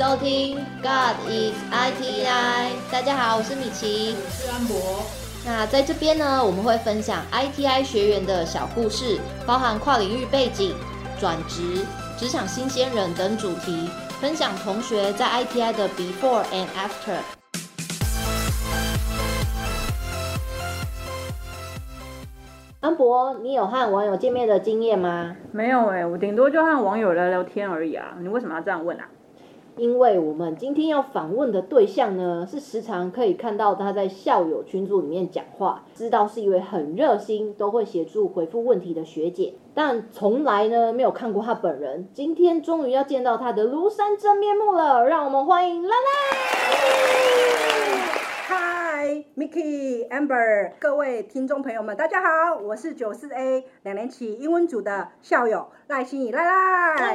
收听 God is ITI。大家好，我是米奇，我是安博。那在这边呢，我们会分享 ITI 学员的小故事，包含跨领域背景、转职、职场新鲜人等主题，分享同学在 ITI 的 Before and After。安博，你有和网友见面的经验吗？没有哎、我顶多就和网友聊聊天而已啊。你为什么要这样问啊？因为我们今天要访问的对象呢，是时常可以看到他在校友群组里面讲话，知道是一位很热心，都会协助回复问题的学姐，但从来呢没有看过他本人。今天终于要见到他的庐山真面目了，让我们欢迎赖赖。嗨，Mickey、Amber，各位听众朋友们，大家好，我是九四 A 两年起英文组的校友赖心怡赖赖。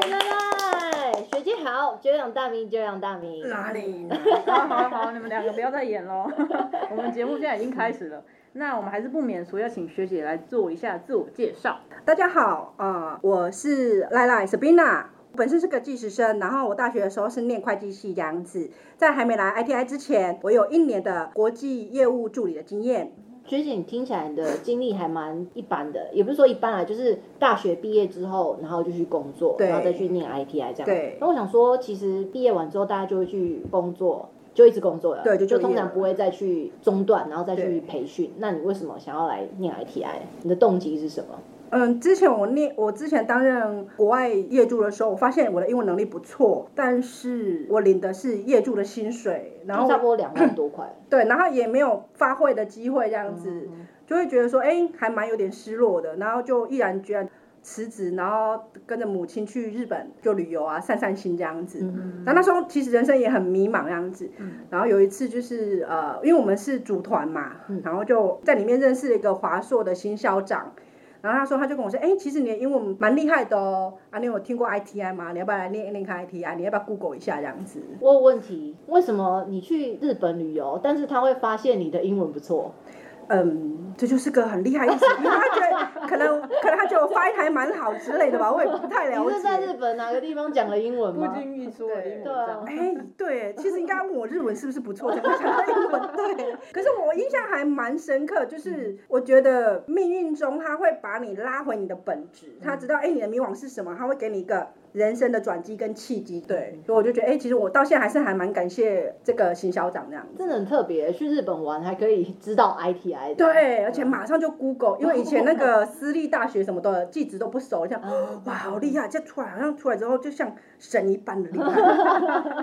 学姐好，久仰大名，久仰大名。哪里？好好好，你们两个不要再演喽。我们节目现在已经开始了，那我们还是不免俗，要请学姐来做一下自我介绍。大家好，啊、我是赖赖 Sabina。本身是个技师生，然后我大学的时候是念会计系这样子。在还没来 ITI 之前，我有一年的国际业务助理的经验。学姐，你听起来你的经历还蛮一般的，也不是说一般啊，就是大学毕业之后，然后就去工作，然后再去念 ITI 这样。对那我想说，其实毕业完之后，大家就会去工作，就一直工作了，对就就通常不会再去中断，然后再去培训。那你为什么想要来念 ITI？你的动机是什么？嗯，之前我念我之前担任国外业助的时候，我发现我的英文能力不错，但是我领的是业助的薪水，然后差不多两万多块。对，然后也没有发挥的机会，这样子、嗯就会觉得说，哎，还蛮有点失落的，然后就毅然决然辞职，然后跟着母亲去日本就旅游啊，散散心这样子。嗯然后那时候其实人生也很迷茫这样子，然后有一次就是呃，因为我们是组团嘛，然后就在里面认识了一个华硕的新校长。然后他说，他就跟我说，哎，其实你的英文蛮厉害的哦，啊，你有听过 ITI 吗？你要不要来练练看 ITI？你要不要 Google 一下这样子？我有问题，为什么你去日本旅游，但是他会发现你的英文不错？嗯，这就是个很厉害的意思，因为他觉得可能可能他觉得我发音还蛮好之类的吧，我也不太了你是在日。本哪个地方讲了英文不吗？经意说了英文这对啊样。哎，对，其实应该问我日文是不是不错，才会讲到英文。对，可是我印象还蛮深刻，就是我觉得命运中他会把你拉回你的本质，他知道哎你的迷惘是什么，他会给你一个人生的转机跟契机。对，所以我就觉得哎，其实我到现在还是还蛮感谢这个新校长这样子。真的很特别，去日本玩还可以知道 ITI 的。对，而且马上就 Google，因为以前那个私立大学什么的地址都不熟，像哦哇好厉害，这出来好像出来之后就像神一般的厉害。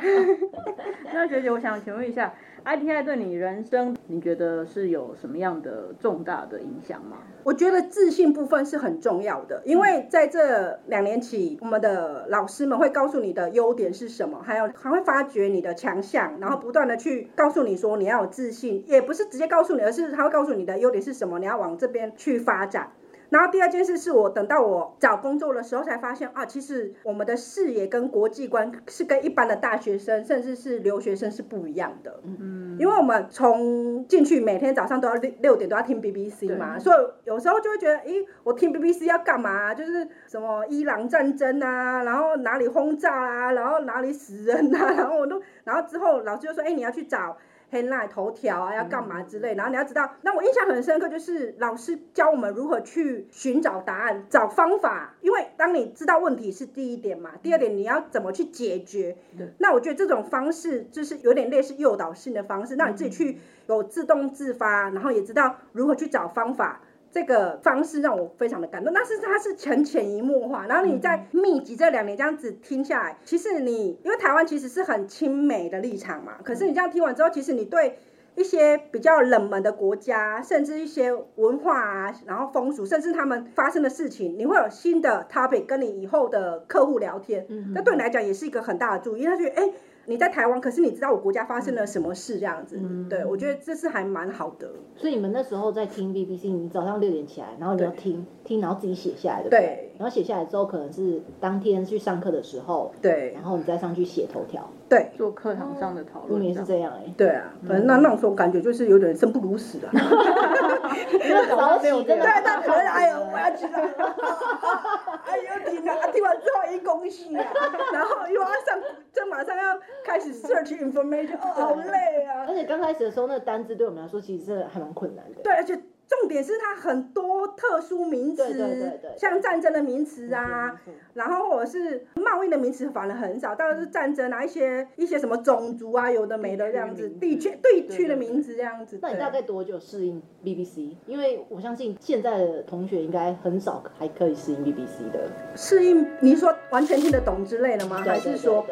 那学姐，我想请问一下，ITI 对你人生，你觉得是有什么样的重大的影响吗？我觉得自信部分是很重要的，因为在这两年起，我们的老师们会告诉你的优点是什么，还有还会发掘你的强项，然后不断的去告诉你说你要有自信，也不是直接告诉你，而是他会告诉你的优点是什么，你要往这边去发展。然后第二件事是我等到我找工作的时候才发现啊，其实我们的视野跟国际观是跟一般的大学生甚至是留学生是不一样的。嗯，因为我们从进去每天早上都要六六点都要听 BBC 嘛，所以有时候就会觉得，诶，我听 BBC 要干嘛、就是什么伊朗战争啊，然后哪里轰炸啊，然后哪里死人啊，然后我都，然后之后老师就说，哎，你要去找。Headline 头条啊，要干嘛之类，然后你要知道，那我印象很深刻，就是老师教我们如何去寻找答案、找方法，因为当你知道问题是第一点嘛，第二点你要怎么去解决。那我觉得这种方式就是有点类似诱导性的方式，让你自己去有自动自发，然后也知道如何去找方法。这个方式让我非常的感动，但是它是很潜移默化，然后你在密集这两年这样子听下来，其实你因为台湾其实是很亲美的立场嘛，可是你这样听完之后，其实你对一些比较冷门的国家，甚至一些文化啊，然后风俗，甚至他们发生的事情，你会有新的 topic 跟你以后的客户聊天，那对你来讲也是一个很大的注意，他觉得哎。你在台湾，可是你知道我国家发生了什么事这样子，对我觉得这是还蛮好的。所以你们那时候在听 BBC，你早上六点起来，然后你要听听，然后自己写下来，对不对然后写下来之后，可能是当天去上课的时候，对然后你再上去写头条。对做课堂上的讨我论们也是这样哎、对啊，反正那那种感觉就是有点生不如死啊。早起真的对，那可能哎呦，我要起来了，哎呦停啊！听完之后一恭喜啊，然后又要上这马上要开始 search information，哦，好累啊。而且刚开始的时候，那个单字对我们来说其实是还蛮困难的。对，而且重点是它很多特殊名词，对对对对像战争的名词啊，然后或者是贸易的名词反而很少，当然是战争啊，一些一些什么种族啊，有的没的这样子，地地区区地对区的名字这样子。那你大概多久适应 BBC？因为我相信现在的同学应该很少还可以适应 BBC 的。适应？你说完全听得懂之类的吗？还是说，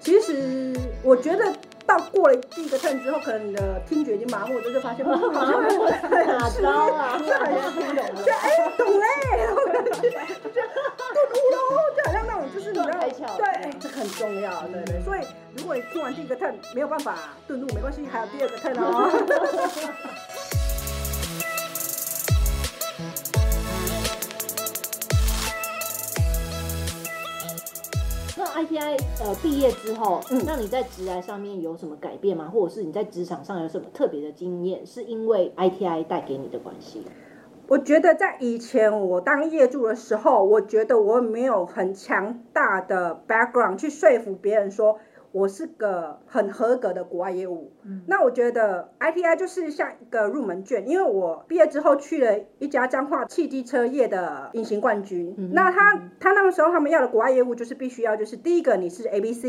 其实我觉得到过了第一个 turn 之后，可能你的听觉已经麻木，就是发现嗯好像很哪是啊？就很像听懂就。哎懂嘞，然后就就顿悟喽，就好像那种就是你知道对，哎这很重要，对对。所以如果你听完第一个 turn 没有办法顿悟，没关系，还有第二个 turn 哦。ITI 呃毕业之后，嗯那你在职涯上面有什么改变吗？或者是你在职场上有什么特别的经验，是因为 ITI 带给你的关系？我觉得在以前我当业主的时候，我觉得我没有很强大的 background 去说服别人说我是个很合格的国外业务。那我觉得 ITI 就是像一个入门券，因为我毕业之后去了一家彰化汽机车业的隐形冠军。嗯那他他那个时候他们要的国外业务就是必须要就是第一个你是 ABC，、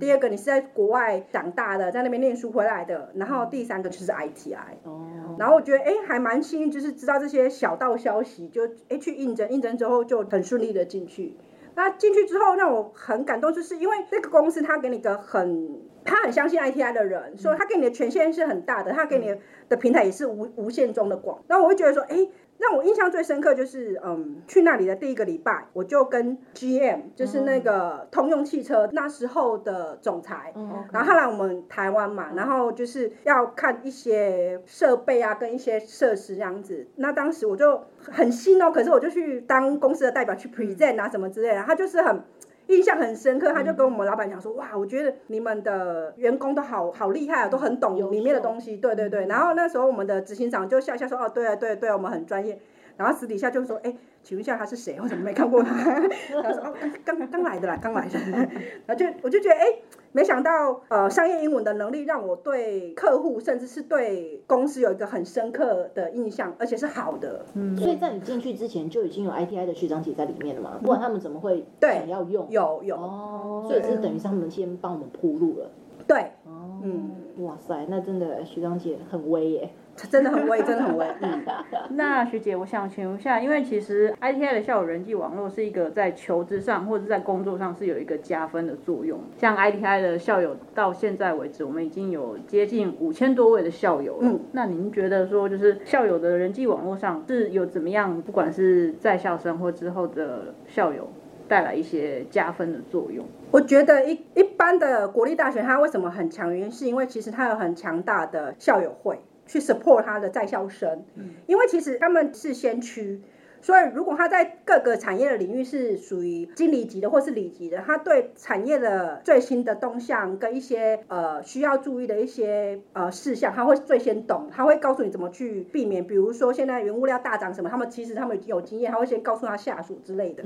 第二个你是在国外长大的，在那边念书回来的，然后第三个就是 ITI。哦，然后我觉得哎还蛮幸运，就是知道这些小道消息，就哎去应征，应征之后就很顺利的进去。那进去之后让我很感动，就是因为这个公司他给你个很，他很相信 ITI 的人，说他给你的权限是很大的，他给你的平台也是无无限中的广。那我会觉得说，哎，让我印象最深刻就是，嗯，去那里的第一个礼拜，我就跟 GM，就是那个通用汽车那时候的总裁，嗯然后他来我们台湾嘛，然后就是要看一些设备啊，跟一些设施这样子。那当时我就很新哦，可是我就去当公司的代表去 present 啊什么之类的，他就是很。印象很深刻，他就跟我们老板讲说：“哇，我觉得你们的员工都好好厉害啊，都很懂里面的东西。”对对对。然后那时候我们的执行长就笑笑说：“哦，对啊对对，我们很专业。”然后私底下就说：“哎，请问一下他是谁？我怎么没看过他？” 他说：“哦，刚刚刚来的啦，刚来的。”然后就我就觉得，哎，没想到呃，商业英文的能力让我对客户甚至是对公司有一个很深刻的印象，而且是好的。嗯所以在你进去之前就已经有 ITI 的学长姐在里面了嘛？不然他们怎么会对想要用？有有，哦，所以是等于是他们先帮我们铺路了。对，哦，嗯，哇塞，那真的学长姐很威耶。真的很威，真的很威。嗯，那学姐，我想请问一下，因为其实 ITI 的校友人际网络是一个在求职上或者在工作上是有一个加分的作用。像 ITI 的校友到现在为止，我们已经有接近五千多位的校友了。嗯那您觉得说，就是校友的人际网络上是有怎么样，不管是在校生或之后的校友，带来一些加分的作用？我觉得一一般的国立大学它为什么很强，原因是因为其实它有很强大的校友会去 support 他的在校生，因为其实他们是先驱。所以，如果他在各个产业的领域是属于经理级的或是里级的，他对产业的最新的动向跟一些呃需要注意的一些呃事项，他会最先懂，他会告诉你怎么去避免。比如说现在原物料大涨什么，他们其实他们已经有经验，他会先告诉他下属之类的。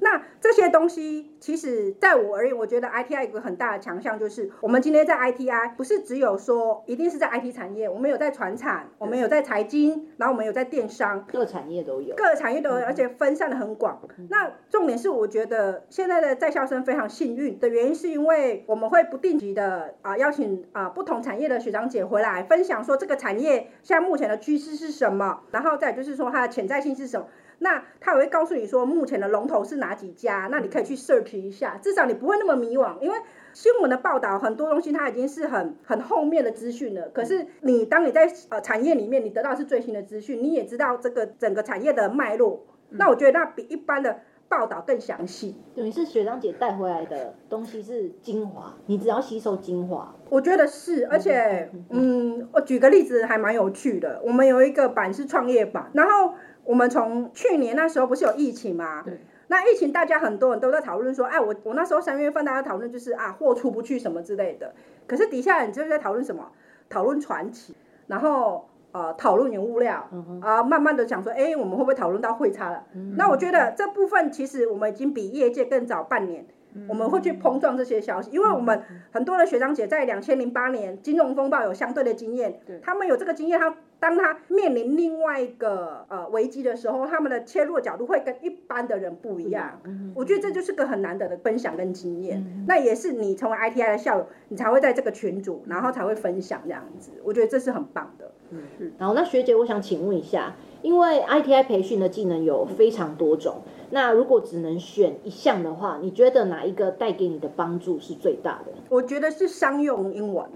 那这些东西，其实在我而言，我觉得 ITI 有一个很大的强项，就是我们今天在 ITI 不是只有说一定是在 IT 产业，我们有在船产，我们有在财经，然后我们有在电商，各产业都有。各个产业都有，而且分散的很广。那重点是，我觉得现在的在校生非常幸运的原因，是因为我们会不定期的啊邀请啊不同产业的学长姐回来分享，说这个产业现在目前的趋势是什么，然后再就是说它的潜在性是什么。那他也会告诉你说，目前的龙头是哪几家，那你可以去 search 一下，至少你不会那么迷惘，因为新闻的报道很多东西它已经是很很后面的资讯了。可是你当你在呃产业里面，你得到是最新的资讯，你也知道这个整个产业的脉络，那我觉得那比一般的报道更详细。等于是学长姐带回来的东西是精华，你只要吸收精华。我觉得是，而且，嗯，我举个例子还蛮有趣的。我们有一个版是创业版，然后我们从去年那时候不是有疫情吗？对。那疫情，大家很多人都在讨论说，哎，我我那时候三月份大家讨论就是啊，货出不去什么之类的。可是底下人就是在讨论什么？讨论传奇，然后呃讨论原物料，啊、慢慢的想说，哎，我们会不会讨论到汇差了？那我觉得这部分其实我们已经比业界更早半年我们会去碰撞这些消息，因为我们很多的学长姐在两千零八年金融风暴有相对的经验，他们有这个经验，他当他面临另外一个呃危机的时候，他们的切入角度会跟一般的人不一样。我觉得这就是个很难得的分享跟经验，那也是你成为 ITI 的校友，你才会在这个群组，然后才会分享这样子。我觉得这是很棒的。嗯，然后那学姐，我想请问一下，因为 ITI 培训的技能有非常多种，那如果只能选一项的话，你觉得哪一个带给你的帮助是最大的？我觉得是商用英文，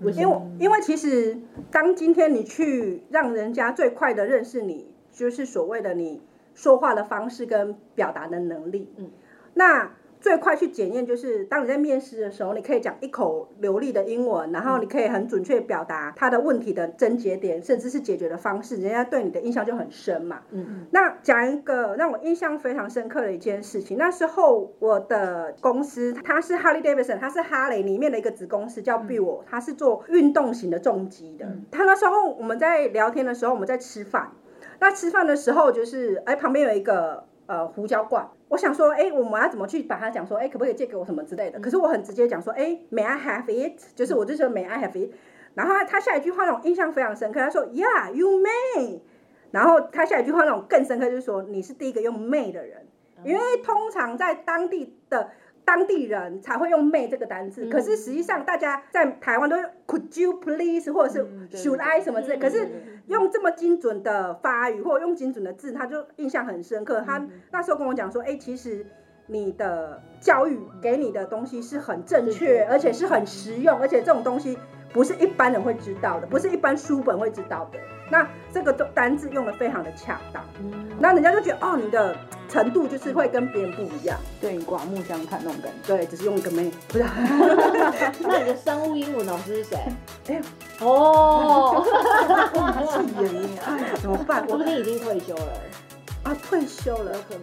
因为因为其实当今天你去让人家最快的认识你，就是所谓的你说话的方式跟表达的能力，嗯，那。最快去检验就是，当你在面试的时候，你可以讲一口流利的英文，然后你可以很准确表达他的问题的症结点，甚至是解决的方式，人家对你的印象就很深嘛。嗯嗯。那讲一个让我印象非常深刻的一件事情，那时候我的公司它是 Harley Davidson，它是哈雷里面的一个子公司叫 Bill，它是做运动型的重机的。他那时候我们在聊天的时候，我们在吃饭，那吃饭的时候就是哎旁边有一个。呃，胡椒罐，我想说，哎，我们要怎么去把它讲说，哎，可不可以借给我什么之类的？可是我很直接讲说，哎，May I have it？就是我就说 May I have it？然后他下一句话那种印象非常深刻，他说，Yeah，you may。然后他下一句话那种更深刻，就是说你是第一个用 may 的人，因为通常在当地的。当地人才会用 “may” 这个单字，可是实际上大家在台湾都用 “could you please” 或者是 “should I” 什么之类，可是用这么精准的发语或者用精准的字，他就印象很深刻。他那时候跟我讲说：“哎，其实你的教育给你的东西是很正确，而且是很实用，而且这种东西不是一般人会知道的，不是一般书本会知道的。”那这个单字用的非常的恰当，那人家就觉得哦，你的程度就是会跟别人不一样，对你刮目相看那种感觉。对，只是用一个妹，不是。那你的生物英文老师是谁？哎，哦，气 人哎，怎么办？说不定已经退休了。啊，退休了，有可能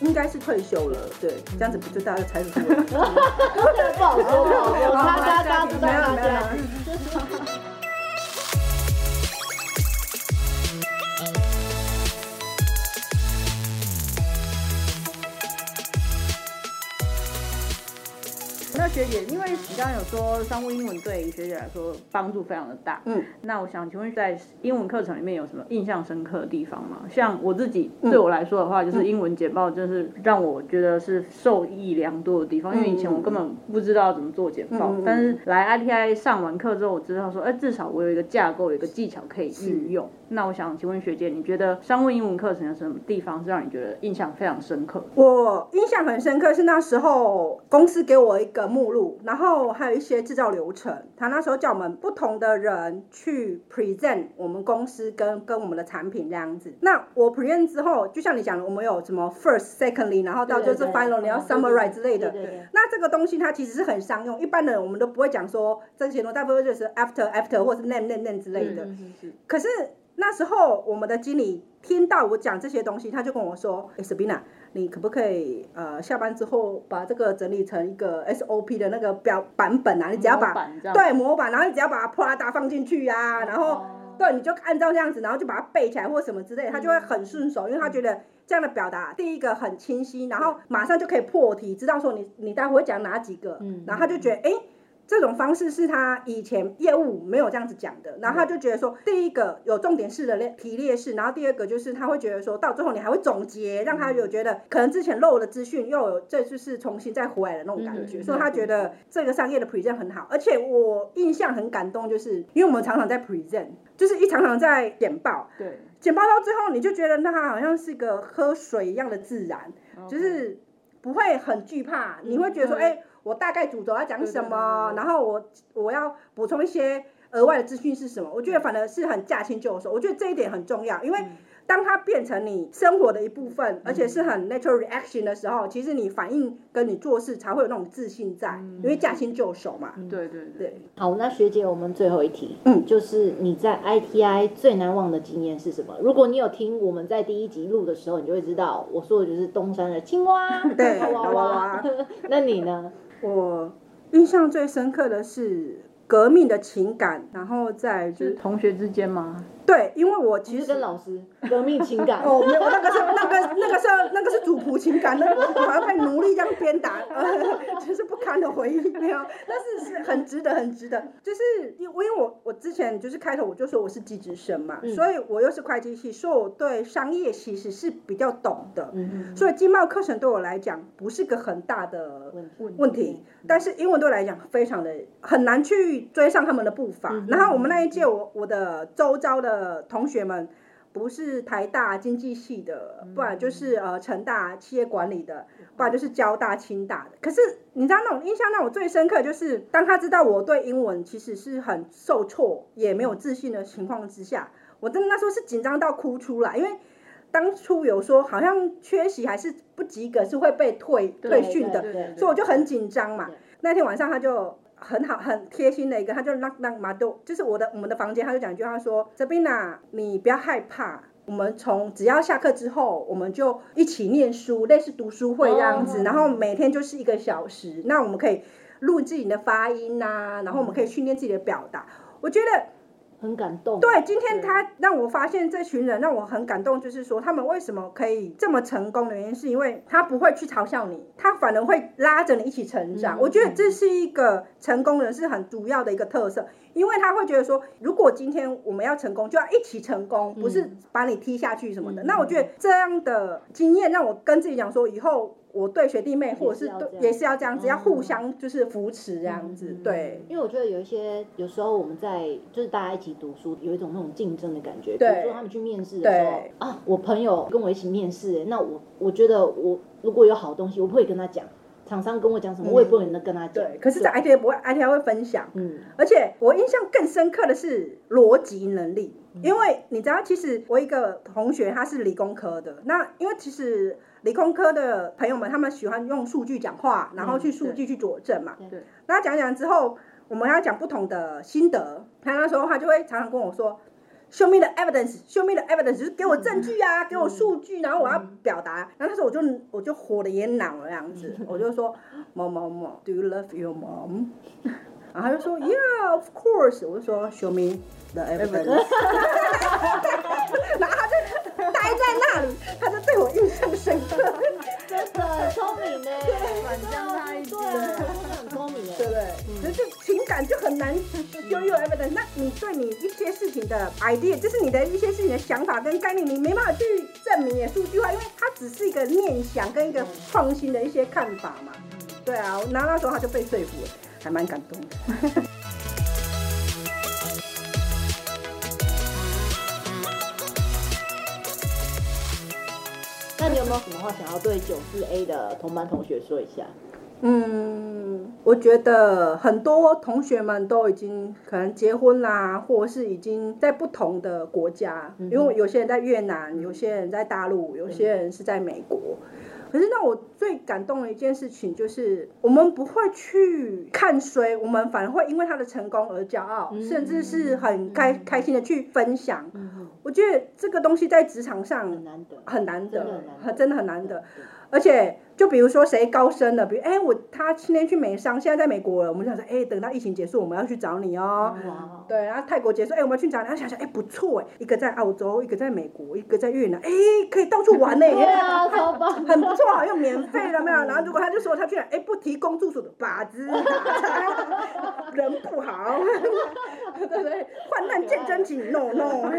应该是退休了。对，这样子不就大家猜得出来？不好说，不好说，大家大家知道大家。学姐，因为你刚刚有说商务英文对学姐来说帮助非常的大，嗯，那我想请问在英文课程里面有什么印象深刻的地方吗？像我自己对我来说的话，就是英文简报，就是让我觉得是受益良多的地方，因为以前我根本不知道怎么做简报，但是来 ITI 上完课之后，我知道说，哎，至少我有一个架构，有一个技巧可以运用。那我想请问学姐，你觉得商务英文课程有什么地方是让你觉得印象非常深刻？我印象很深刻是那时候公司给我一个目录，然后还有一些制造流程。他那时候叫我们不同的人去 present 我们公司跟跟我们的产品这样子。那我 present 之后，就像你讲的，我们有什么 first、secondly，然后到就是 final，你要 summarize 之类的。那这个东西它其实是很商用，一般的我们都不会讲说这些东西大部分就是 after、after 或是 name、name、name 之类的。可是那时候我们的经理听到我讲这些东西，他就跟我说：“哎，Sabina，你可不可以呃下班之后把这个整理成一个 SOP 的那个表版本啊？你只要把对模板，然后你只要把它 Prada 放进去呀，然后对你就按照这样子，然后就把它背起来或什么之类，他就会很顺手，因为他觉得这样的表达第一个很清晰，然后马上就可以破题，知道说你你待会讲哪几个，然后他就觉得哎。”这种方式是他以前业务没有这样子讲的，然后他就觉得说，第一个有重点式的列提列式，然后第二个就是他会觉得说到最后你还会总结，让他有觉得可能之前漏了资讯又有这就是重新再回来的那种感觉，所以他觉得这个商业的 present 很好，而且我印象很感动，就是因为我们常常在 present，就是一常常在简报，对，简报到最后你就觉得那他好像是个喝水一样的自然，就是不会很惧怕，你会觉得说，哎。我大概主轴要讲什么，然后我我要补充一些额外的资讯是什么？我觉得反而是很驾轻就熟，我觉得这一点很重要，因为。当它变成你生活的一部分，而且是很 natural reaction 的时候，其实你反应跟你做事才会有那种自信在，因为驾轻就熟嘛。对对对。好，那学姐，我们最后一题，嗯，就是你在 ITI 最难忘的经验是什么？如果你有听我们在第一集录的时候，你就会知道我说的就是东山的青蛙，对，娃娃。那你呢？我印象最深刻的是。革命的情感，然后在就是同学之间吗？对，因为我其其实实跟老师革命情感，哦，没有，那个是那个那个是那个是主仆情感，那个好像被奴隶这样鞭打，呃，就是不堪的回忆，没有，但是是很值得，很值得，就是因因为我我之前就是开头我就说我是技职生嘛，嗯所以我又是会计系，所以我对商业其实是比较懂的，嗯，所以经贸课程对我来讲不是个很大的问题问题，但是英文对我来讲非常的很难去追上他们的步伐。然后我们那一届我我的周遭的同学们，不是台大经济系的，不然就是呃成大企业管理的，不然就是交大、清大的。可是你知道那种印象让我最深刻，就是当他知道我对英文其实是很受挫，也没有自信的情况之下，我真的那时候是紧张到哭出来，因为。当初有说好像缺席还是不及格是会被退退训的，所以我就很紧张嘛。那天晚上他就很好很贴心的一个，他就让让马豆，就是我的我们的房间，他就讲一句话说：“这边呐，你不要害怕。”我们从只要下课之后，我们就一起念书，类似读书会这样子，哦然后每天就是一个小时，那我们可以录自己的发音呐、然后我们可以训练自己的表达。我觉得很感动。对，今天他让我发现这群人让我很感动，就是说他们为什么可以这么成功的原因，是因为他不会去嘲笑你，他反而会拉着你一起成长。嗯我觉得这是一个成功人士很主要的一个特色，因为他会觉得说，如果今天我们要成功，就要一起成功，不是把你踢下去什么的。嗯那我觉得这样的经验让我跟自己讲说，以后。我对学弟妹，或者是对也是要这样子，要互嗯相就是扶持这样子，嗯对，因为我觉得有一些有时候我们在就是大家一起读书，有一种那种竞争的感觉。比如说他们去面试的时候啊，我朋友跟我一起面试，那我我觉得我如果有好东西，我不会跟他讲。厂商跟我讲什么，我也不会跟他讲。对。可是，在 IT 不会，IT 会分享，嗯，而且我印象更深刻的是逻辑能力，因为你知道，其实我一个同学他是理工科的，那因为其实理工科的朋友们他们喜欢用数据讲话，然后去数据去佐证嘛。对。那讲讲之后，我们要讲不同的心得，他那时候他就会常常跟我说。Show me the evidence. Show me the evidence，就是给我证据啊，给我数据，然后我要表达。然后那时候我就我就火的也恼了这样子，我就说某某某，Do you love your mom？然后他就说 Yeah, of course。我就说 Show me the evidence。然 后在那里，他就对我印象深刻。真的很聪明呢，反将他一军对啊，真的很聪明对不。对？可是情感就很难 show you evidence。那你对你一些事情的 idea，就是你的一些事情的想法跟概念，你没办法去证明也数据化，因为它只是一个念想跟一个创新的一些看法嘛。对啊，然后那时候他就被说服了，还蛮感动的。有没有什么话想要对九四 A 的同班同学说一下？嗯，我觉得很多同学们都已经可能结婚啦，或者是已经在不同的国家，嗯因为有些人在越南，有些人在大陆，有些人是在美国。可是让我最感动的一件事情就是，我们不会去看衰，我们反而会因为他的成功而骄傲，嗯甚至是很开嗯开心的去分享。嗯，我觉得这个东西在职场上很难得，很难得真的很难，得很真的很难得。对。而且就比如说谁高升了，比如哎我他今天去美商，现在在美国了，我们就想说哎等到疫情结束我们要去找你哦。对哇，对，然后泰国结束，哎，我们要去找你，然后想想，哎，不错，哎，一个在澳洲，一个在美国，一个在越南，哎，可以到处玩呢，对啊，超棒，很不错，好像免费了没有？然后如果他就说他去哪，哎，不提供住宿的，靶子人不好，对不对？患难见真情，no no，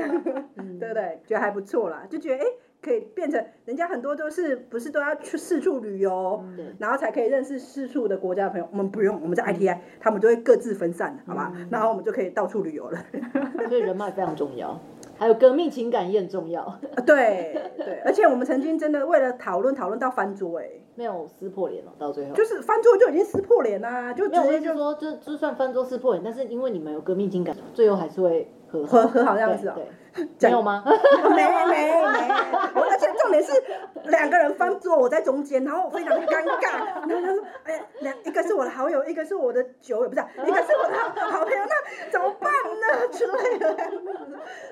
嗯对不对？觉得还不错啦，就觉得哎。可以变成人家很多都是不是都要去四处旅游，对。然后才可以认识四处的国家的朋友。我们不用，我们在 ITI，他们就会各自分散，好吧？然后我们就可以到处旅游了。所以人脉非常重要，还有革命情感也很重要，啊对对，而且我们曾经真的为了讨论讨论到翻桌，哎，没有撕破脸了，到最后。就是翻桌就已经撕破脸啦，就直接就说，就就算翻桌撕破脸，但是因为你们有革命情感，最后还是会和和和好这样子哦对，对没有吗？没 没没，而且重点是两个人翻桌，我在中间，然后非常尴尬。然后他说：“哎，两一个是我的好友，一个是我的酒友，不是，一个是我的好好朋友，那怎么办呢？之类的。”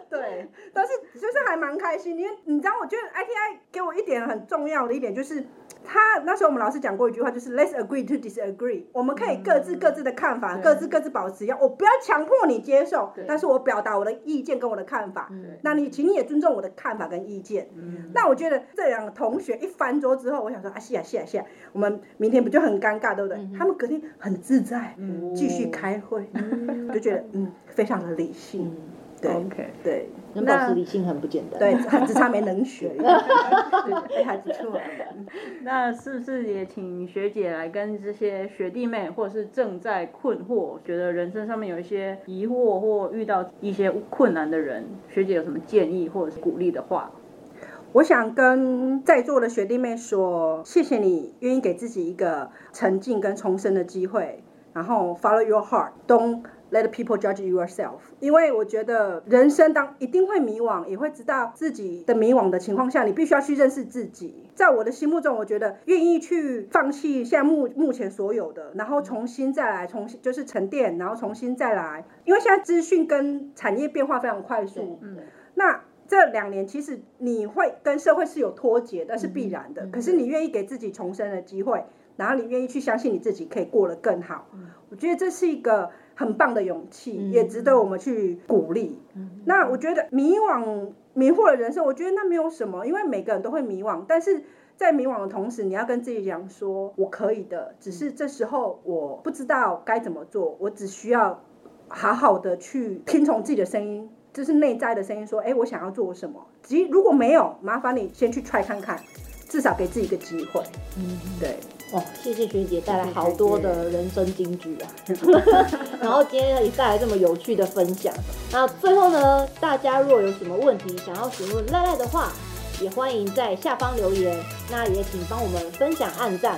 对，但是就是还蛮开心，因为你知道，我觉得 ITI 给我一点很重要的一点就是。他那时候我们老师讲过一句话，就是 Let's agree to disagree。我们可以各自各自的看法，各自各自保持一样，我不要强迫你接受，但是我表达我的意见跟我的看法。那你请你也尊重我的看法跟意见。那我觉得这两个同学一翻桌之后，我想说啊，谢啊谢啊谢啊，我们明天不就很尴尬，对不对？他们隔天很自在，继续开会，就觉得嗯，非常的理性。对，OK，对，能保持理性很不简单。对，只差没能学，对，还不错。那是不是也请学姐来跟这些学弟妹，或者是正在困惑、觉得人生上面有一些疑惑或遇到一些困难的人，学姐有什么建议或者是鼓励的话？我想跟在座的学弟妹说，谢谢你愿意给自己一个沉浸跟重生的机会，然后 follow your heart，don't。Let people judge yourself，因为我觉得人生当一定会迷惘，也会知道自己的迷惘的情况下，你必须要去认识自己。在我的心目中，我觉得愿意去放弃现在目目前所有的，然后重新再来，重新就是沉淀，然后重新再来。因为现在资讯跟产业变化非常快速，嗯，那这两年其实你会跟社会是有脱节，那是必然的。可是你愿意给自己重生的机会，然后你愿意去相信你自己可以过得更好，我觉得这是一个。很棒的勇气，也值得我们去鼓励。那我觉得迷惘、迷惑的人生，我觉得那没有什么，因为每个人都会迷惘。但是在迷惘的同时，你要跟自己讲说：“我可以的。”只是这时候我不知道该怎么做，我只需要好好的去听从自己的声音，就是内在的声音，说：“哎，我想要做什么？”即如果没有，麻烦你先去 try 看看，至少给自己一个机会。嗯，对。哦，谢谢学姐带来好多的人生金句啊，然后今天也带来这么有趣的分享。那最后呢，大家若有什么问题想要询问赖赖的话，也欢迎在下方留言。那也请帮我们分享、按赞，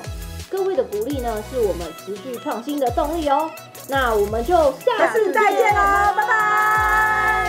各位的鼓励呢，是我们持续创新的动力哦。那我们就下次再见喽，拜拜。